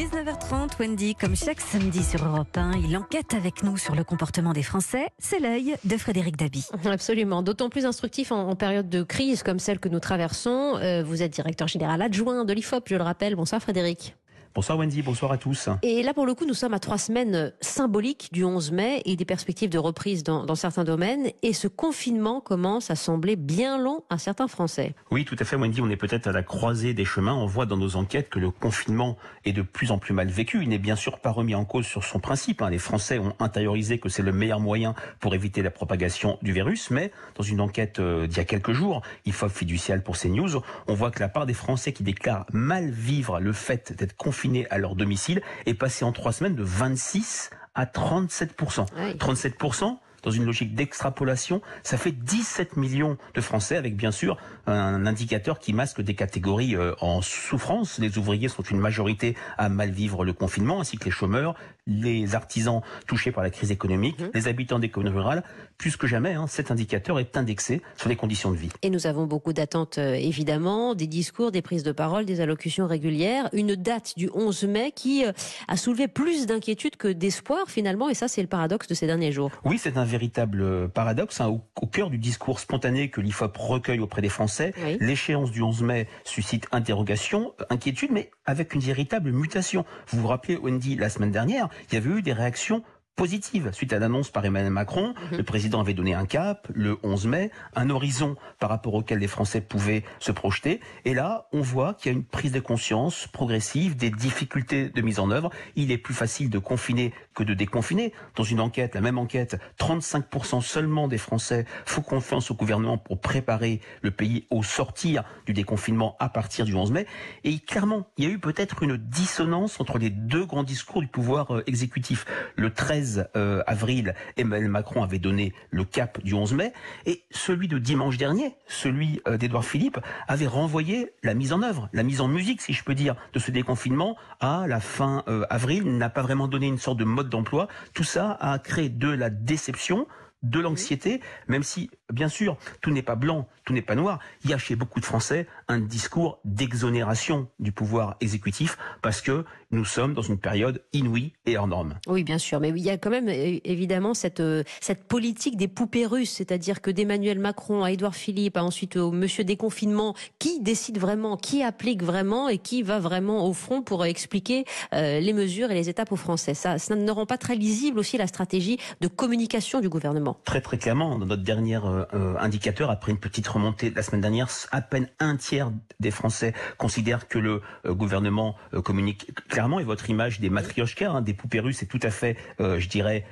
19h30, Wendy, comme chaque samedi sur Europe 1, il enquête avec nous sur le comportement des Français. C'est l'œil de Frédéric Dabi. Absolument, d'autant plus instructif en, période de crise comme celle que nous traversons. Euh, vous êtes directeur général adjoint de l'IFOP, je le rappelle. Bonsoir Frédéric. Bonsoir Wendy, bonsoir à tous. Et là, pour le coup, nous sommes à trois semaines symboliques du 11 mai et des perspectives de reprise dans, dans, certains domaines. Et ce confinement commence à sembler bien long à certains Français. Oui, tout à fait, Wendy. On est peut-être à la croisée des chemins. On voit dans nos enquêtes que le confinement est de plus en plus mal vécu. Il n'est bien sûr pas remis en cause sur son principe. Hein. Les Français ont intériorisé que c'est le meilleur moyen pour éviter la propagation du virus. Mais dans une enquête euh, d'il y a quelques jours, IFOP fiducial pour CNews, on voit que la part des Français qui déclarent mal vivre le fait d'être confinés confinés à leur domicile est passé en trois semaines de 26 à 37%. Oui. 37% dans une logique d'extrapolation, ça fait 17 millions de Français avec bien sûr un indicateur qui masque des catégories euh, en souffrance. Les ouvriers sont une majorité à mal vivre le confinement, ainsi que les chômeurs, les artisans touchés par la crise économique, mmh. les habitants des communes rurales. Plus que jamais, hein, cet indicateur est indexé sur les conditions de vie. Et nous avons beaucoup d'attentes, euh, évidemment, des discours, des prises de parole, des allocutions régulières. Une date du 11 mai qui euh, a soulevé plus d'inquiétude que d'espoir, finalement, et ça, c'est le paradoxe de ces derniers jours. Oui, c'est un véritable paradoxe. Hein, au, au, cœur du discours spontané que l'IFOP recueille auprès des Français, oui. l'échéance du 11 mai suscite interrogation, inquiétude, mais avec une véritable mutation. Vous vous rappelez, Wendy, la semaine dernière, il y avait eu des réactions positive. Suite à l'annonce par Emmanuel Macron, mmh. le président avait donné un cap, le 11 mai, un horizon par rapport auquel les Français pouvaient se projeter. Et là, on voit qu'il y a une prise de conscience progressive des difficultés de mise en œuvre. Il est plus facile de confiner que de déconfiner. Dans une enquête, la même enquête, 35% seulement des Français font confiance au gouvernement pour préparer le pays au sortir du déconfinement à partir du 11 mai. Et clairement, il y a eu peut-être une dissonance entre les deux grands discours du pouvoir euh, exécutif. Le 13 euh, avril, Emmanuel Macron avait donné le cap du 11 mai, et celui de dimanche dernier, celui euh, d'Edouard Philippe, avait renvoyé la mise en œuvre, la mise en musique, si je peux dire, de ce déconfinement à la fin euh, avril, n'a pas vraiment donné une sorte de mode d'emploi. Tout ça a créé de la déception, de l'anxiété, même si, bien sûr, tout n'est pas blanc, tout n'est pas noir. Il y a chez beaucoup de Français un discours d'exonération du pouvoir exécutif parce que nous sommes dans une période inouïe et hors norme. Oui, bien sûr, mais il y a quand même évidemment cette, cette politique des poupées russes, c'est-à-dire que d'Emmanuel Macron à Édouard Philippe, à ensuite au monsieur déconfinement, qui décide vraiment, qui applique vraiment et qui va vraiment au front pour expliquer euh, les mesures et les étapes aux Français. Ça, ça ne rend pas très lisible aussi la stratégie de communication du gouvernement. Très très clairement, dans notre dernier euh, indicateur, après une petite remontée la semaine dernière, à peine un tiers des Français considèrent que le euh, gouvernement euh, communique clairement. Et votre image des matrioshkas, hein, des poupées russes, est tout à fait, euh, je dirais,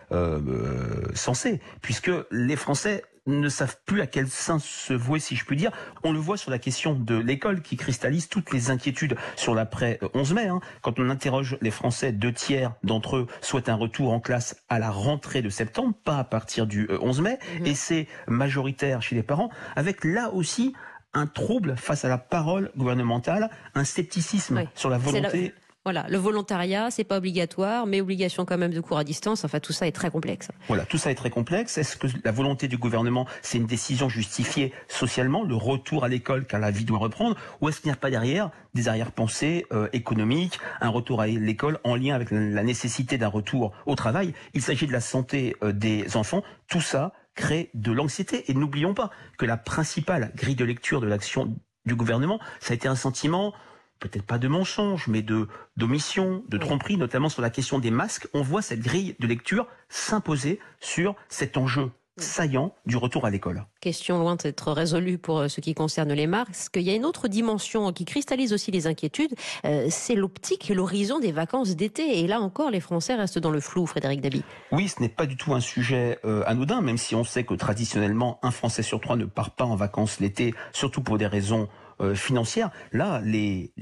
sensée, puisque les Français ne savent plus à quel sein se vouer, si je puis dire. On le voit sur la question de l'école qui cristallise toutes les inquiétudes sur l'après 11 mai. Hein. Quand on interroge les Français, deux tiers d'entre eux souhaitent un retour en classe à la rentrée de septembre, pas à partir du 11 mai. Mmh. Et c'est majoritaire chez les parents, avec là aussi un trouble face à la parole gouvernementale, un scepticisme oui. sur la volonté voilà, le volontariat, c'est pas obligatoire, mais obligation quand même de cours à distance. Enfin, tout ça est très complexe. Voilà, tout ça est très complexe. Est-ce que la volonté du gouvernement, c'est une décision justifiée socialement, le retour à l'école car la vie doit reprendre, ou est-ce qu'il n'y a pas derrière des arrière-pensées euh, économiques, un retour à l'école en lien avec la nécessité d'un retour au travail? Il s'agit de la santé euh, des enfants. Tout ça crée de l'anxiété. Et n'oublions pas que la principale grille de lecture de l'action du gouvernement, ça a été un sentiment peut-être pas de mensonge, mais de d'omission, de tromperie, notamment sur la question des masques. On voit cette grille de lecture s'imposer sur cet enjeu saillant du retour à l'école. Question loin d'être résolue pour euh, ce qui concerne les masques. Il y a une autre dimension qui cristallise aussi les inquiétudes, euh, c'est l'optique et l'horizon des vacances d'été. Et là encore, les Français restent dans le flou, Frédéric Dabi. Oui, ce n'est pas du tout un sujet euh, anodin, même si on sait que traditionnellement, un Français sur trois ne part pas en vacances l'été, surtout pour des raisons euh, financière. Là, les,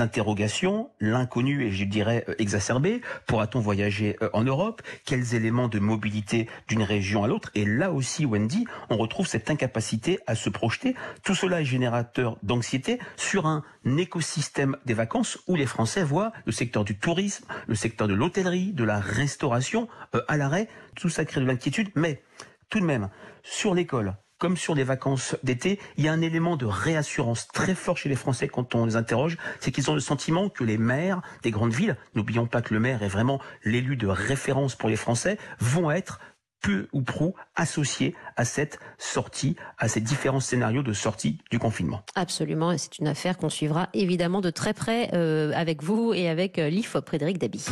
interrogations, l'inconnu et je dirais euh, exacerbé, pourra-t-on voyager euh, en Europe? Quels éléments de mobilité d'une région à l'autre? Et là aussi, Wendy, on retrouve cette incapacité à se projeter. Tout cela est générateur d'anxiété sur un écosystème des vacances où les Français voient le secteur du tourisme, le secteur de l'hôtellerie, de la restauration à l'arrêt. Tout ça crée de l'inquiétude, mais tout de même, sur l'école, comme sur les vacances d'été, il y a un élément de réassurance très fort chez les Français quand on les interroge, c'est qu'ils ont le sentiment que les maires des grandes villes, n'oublions pas que le maire est vraiment l'élu de référence pour les Français, vont être peu ou prou associés à cette sortie, à ces différents scénarios de sortie du confinement. Absolument, et c'est une affaire qu'on suivra évidemment de très près euh, avec vous et avec euh, l'IFOP Frédéric Dabi.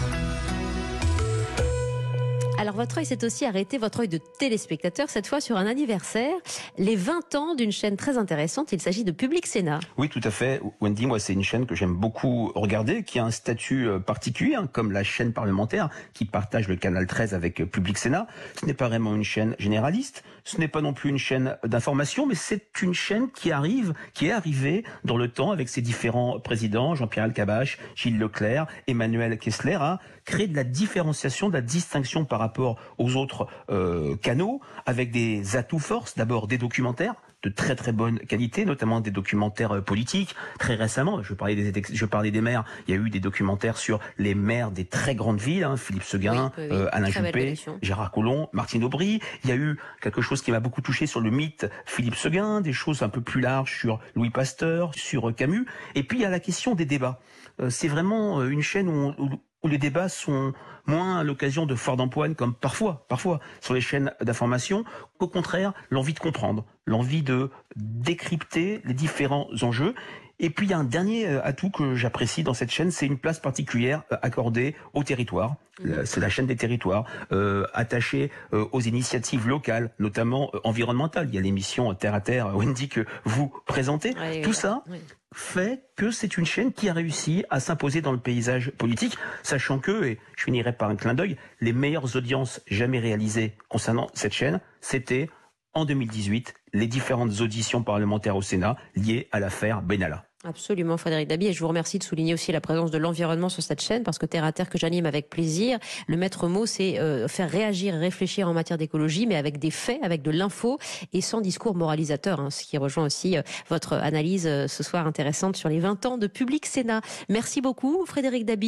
Alors votre œil s'est aussi arrêté, votre œil de téléspectateur, cette fois sur un anniversaire, les 20 ans d'une chaîne très intéressante. Il s'agit de Public Sénat. Oui, tout à fait. Wendy, moi, c'est une chaîne que j'aime beaucoup regarder, qui a un statut euh, particulier, hein, comme la chaîne parlementaire qui partage le canal 13 avec euh, Public Sénat. Ce n'est pas vraiment une chaîne généraliste, ce n'est pas non plus une chaîne d'information, mais c'est une chaîne qui arrive, qui est arrivée dans le temps avec ses différents présidents, Jean-Pierre Alcabache, Gilles Leclerc, Emmanuel Kessler, à créer de la différenciation, de la distinction par rapport aux autres euh, canaux, avec des atouts forces, d'abord des documentaires, de très très bonne qualité, notamment des documentaires euh, politiques. Très récemment, je parlais des, je parlais des maires, il y a eu des documentaires sur les maires des très grandes villes, hein, Philippe Seguin, euh, Alain Juppé, Gérard Collomb, Martine Aubry. Il y a eu quelque chose qui m'a beaucoup touché sur le mythe Philippe Seguin, des choses un peu plus larges sur Louis Pasteur, sur Camus. Et puis il y a la question des débats. C'est vraiment une chaîne où, où, les débats sont moins l'occasion de foires d'empoigne comme parfois, parfois sur les chaînes d'information, qu'au contraire l'envie de comprendre, l'envie de décrypter les différents enjeux. Et puis il y a un dernier euh, atout que j'apprécie dans cette chaîne, c'est une place particulière euh, accordée au territoire. Mmh. C'est la chaîne des territoires, euh, attachée euh, aux initiatives locales, notamment euh, environnementales. Il y a l'émission Terre à Terre, Wendy, que vous présentez. Oui, Tout ça, oui fait que c'est une chaîne qui a réussi à s'imposer dans le paysage politique, sachant que, et je finirai par un clin d'œil, les meilleures audiences jamais réalisées concernant cette chaîne, c'était en 2018 les différentes auditions parlementaires au Sénat liées à l'affaire Benalla. Absolument, Frédéric Dabi. Et je vous remercie de souligner aussi la présence de l'environnement sur cette chaîne, parce que Terre à Terre, que j'anime avec plaisir, le maître mot, c'est euh, faire réagir et réfléchir en matière d'écologie, mais avec des faits, avec de l'info et sans discours moralisateur, hein, ce qui rejoint aussi euh, votre analyse euh, ce soir intéressante sur les 20 ans de Public Sénat. Merci beaucoup, Frédéric Dabi.